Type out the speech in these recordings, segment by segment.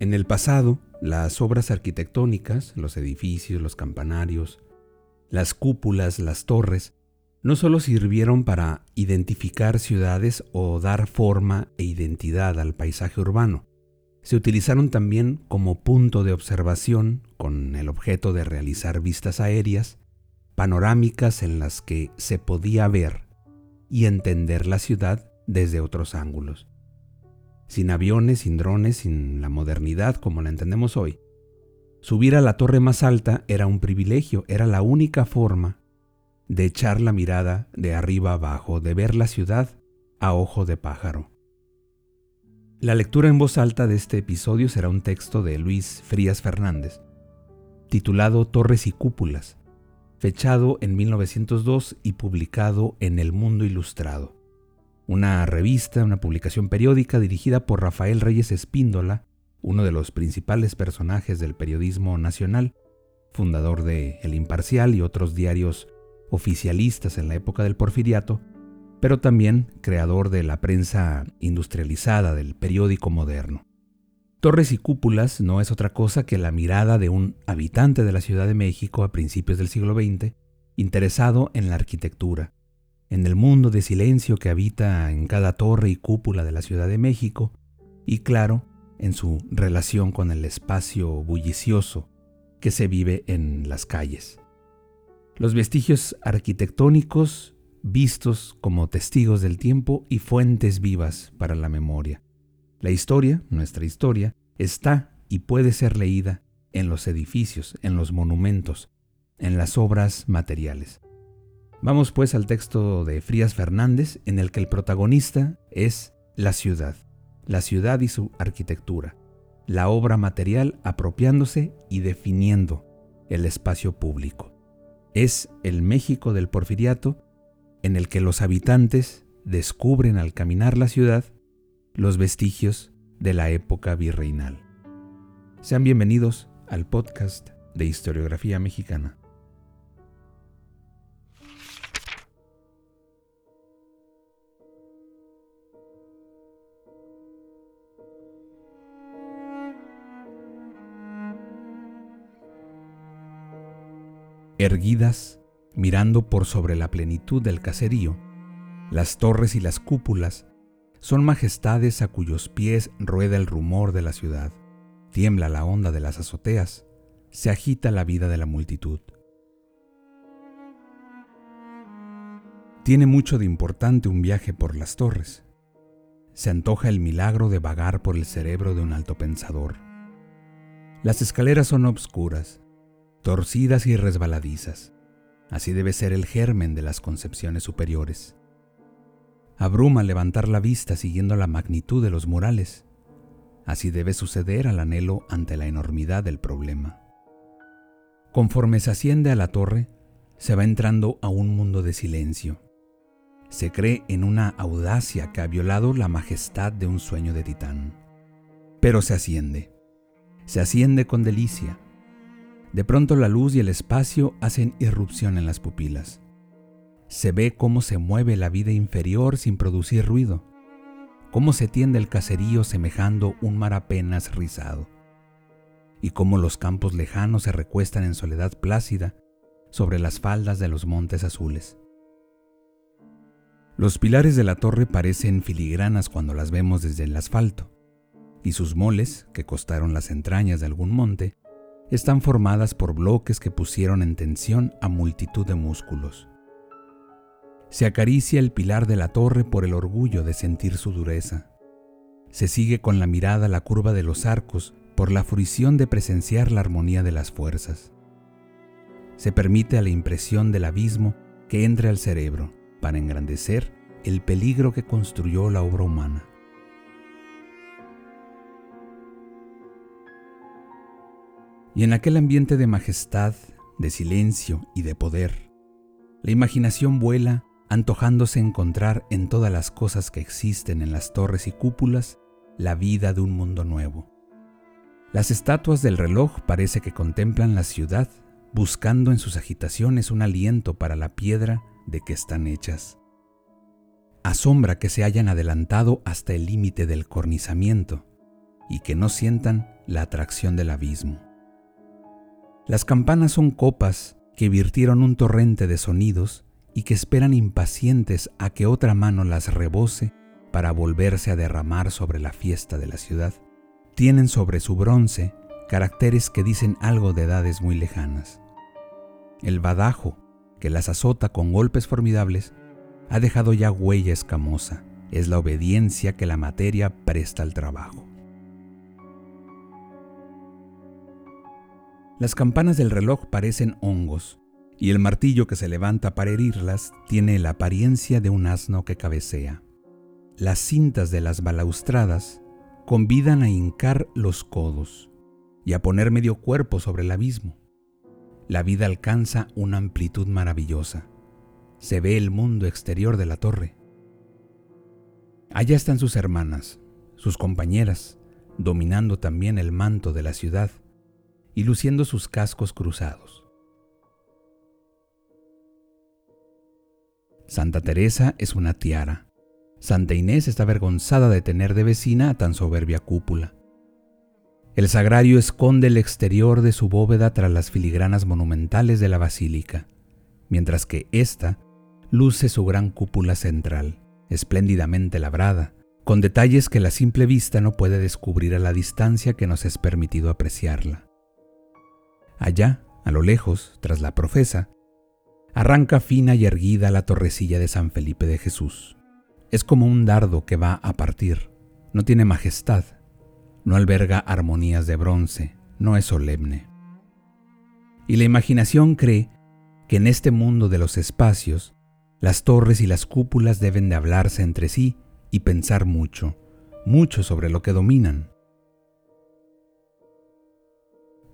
En el pasado, las obras arquitectónicas, los edificios, los campanarios, las cúpulas, las torres, no solo sirvieron para identificar ciudades o dar forma e identidad al paisaje urbano, se utilizaron también como punto de observación con el objeto de realizar vistas aéreas, panorámicas en las que se podía ver y entender la ciudad desde otros ángulos sin aviones, sin drones, sin la modernidad como la entendemos hoy. Subir a la torre más alta era un privilegio, era la única forma de echar la mirada de arriba abajo, de ver la ciudad a ojo de pájaro. La lectura en voz alta de este episodio será un texto de Luis Frías Fernández, titulado Torres y Cúpulas, fechado en 1902 y publicado en El Mundo Ilustrado una revista, una publicación periódica dirigida por Rafael Reyes Espíndola, uno de los principales personajes del periodismo nacional, fundador de El Imparcial y otros diarios oficialistas en la época del porfiriato, pero también creador de la prensa industrializada del periódico moderno. Torres y cúpulas no es otra cosa que la mirada de un habitante de la Ciudad de México a principios del siglo XX, interesado en la arquitectura, en el mundo de silencio que habita en cada torre y cúpula de la Ciudad de México, y claro, en su relación con el espacio bullicioso que se vive en las calles. Los vestigios arquitectónicos vistos como testigos del tiempo y fuentes vivas para la memoria. La historia, nuestra historia, está y puede ser leída en los edificios, en los monumentos, en las obras materiales. Vamos pues al texto de Frías Fernández en el que el protagonista es la ciudad, la ciudad y su arquitectura, la obra material apropiándose y definiendo el espacio público. Es el México del porfiriato en el que los habitantes descubren al caminar la ciudad los vestigios de la época virreinal. Sean bienvenidos al podcast de historiografía mexicana. Erguidas, mirando por sobre la plenitud del caserío, las torres y las cúpulas son majestades a cuyos pies rueda el rumor de la ciudad, tiembla la onda de las azoteas, se agita la vida de la multitud. Tiene mucho de importante un viaje por las torres. Se antoja el milagro de vagar por el cerebro de un alto pensador. Las escaleras son obscuras, torcidas y resbaladizas. Así debe ser el germen de las concepciones superiores. Abruma levantar la vista siguiendo la magnitud de los murales. Así debe suceder al anhelo ante la enormidad del problema. Conforme se asciende a la torre, se va entrando a un mundo de silencio. Se cree en una audacia que ha violado la majestad de un sueño de titán. Pero se asciende. Se asciende con delicia, de pronto la luz y el espacio hacen irrupción en las pupilas. Se ve cómo se mueve la vida inferior sin producir ruido, cómo se tiende el caserío semejando un mar apenas rizado, y cómo los campos lejanos se recuestan en soledad plácida sobre las faldas de los montes azules. Los pilares de la torre parecen filigranas cuando las vemos desde el asfalto, y sus moles, que costaron las entrañas de algún monte, están formadas por bloques que pusieron en tensión a multitud de músculos. Se acaricia el pilar de la torre por el orgullo de sentir su dureza. Se sigue con la mirada la curva de los arcos por la fruición de presenciar la armonía de las fuerzas. Se permite a la impresión del abismo que entre al cerebro para engrandecer el peligro que construyó la obra humana. Y en aquel ambiente de majestad, de silencio y de poder, la imaginación vuela antojándose encontrar en todas las cosas que existen en las torres y cúpulas la vida de un mundo nuevo. Las estatuas del reloj parece que contemplan la ciudad, buscando en sus agitaciones un aliento para la piedra de que están hechas. Asombra que se hayan adelantado hasta el límite del cornizamiento y que no sientan la atracción del abismo. Las campanas son copas que virtieron un torrente de sonidos y que esperan impacientes a que otra mano las rebose para volverse a derramar sobre la fiesta de la ciudad. Tienen sobre su bronce caracteres que dicen algo de edades muy lejanas. El badajo, que las azota con golpes formidables, ha dejado ya huella escamosa. Es la obediencia que la materia presta al trabajo. Las campanas del reloj parecen hongos, y el martillo que se levanta para herirlas tiene la apariencia de un asno que cabecea. Las cintas de las balaustradas convidan a hincar los codos y a poner medio cuerpo sobre el abismo. La vida alcanza una amplitud maravillosa. Se ve el mundo exterior de la torre. Allá están sus hermanas, sus compañeras, dominando también el manto de la ciudad y luciendo sus cascos cruzados. Santa Teresa es una tiara. Santa Inés está avergonzada de tener de vecina a tan soberbia cúpula. El sagrario esconde el exterior de su bóveda tras las filigranas monumentales de la basílica, mientras que ésta luce su gran cúpula central, espléndidamente labrada, con detalles que la simple vista no puede descubrir a la distancia que nos es permitido apreciarla. Allá, a lo lejos, tras la profesa, arranca fina y erguida la torrecilla de San Felipe de Jesús. Es como un dardo que va a partir. No tiene majestad, no alberga armonías de bronce, no es solemne. Y la imaginación cree que en este mundo de los espacios, las torres y las cúpulas deben de hablarse entre sí y pensar mucho, mucho sobre lo que dominan.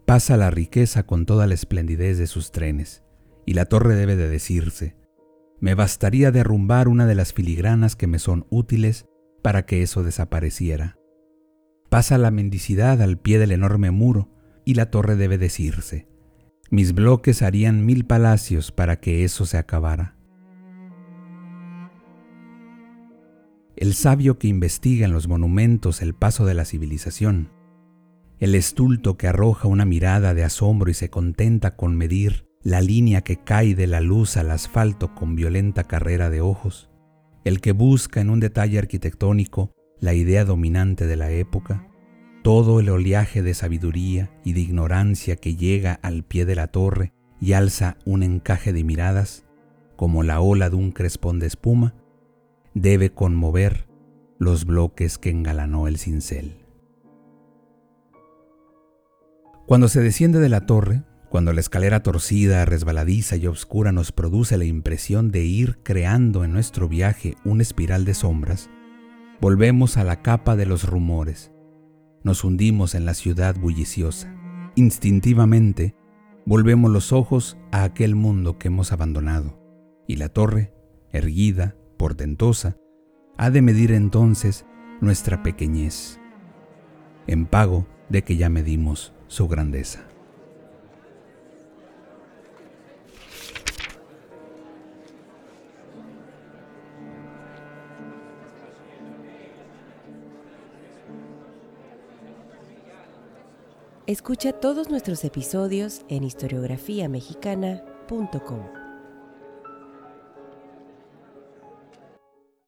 Pasa la riqueza con toda la esplendidez de sus trenes, y la torre debe de decirse, me bastaría derrumbar una de las filigranas que me son útiles para que eso desapareciera. Pasa la mendicidad al pie del enorme muro y la torre debe decirse, mis bloques harían mil palacios para que eso se acabara. El sabio que investiga en los monumentos el paso de la civilización, el estulto que arroja una mirada de asombro y se contenta con medir la línea que cae de la luz al asfalto con violenta carrera de ojos, el que busca en un detalle arquitectónico la idea dominante de la época, todo el oleaje de sabiduría y de ignorancia que llega al pie de la torre y alza un encaje de miradas, como la ola de un crespón de espuma, debe conmover los bloques que engalanó el cincel. Cuando se desciende de la torre, cuando la escalera torcida, resbaladiza y oscura nos produce la impresión de ir creando en nuestro viaje una espiral de sombras, volvemos a la capa de los rumores, nos hundimos en la ciudad bulliciosa. Instintivamente, volvemos los ojos a aquel mundo que hemos abandonado, y la torre, erguida, portentosa, ha de medir entonces nuestra pequeñez, en pago de que ya medimos su grandeza. Escucha todos nuestros episodios en historiografiamexicana.com.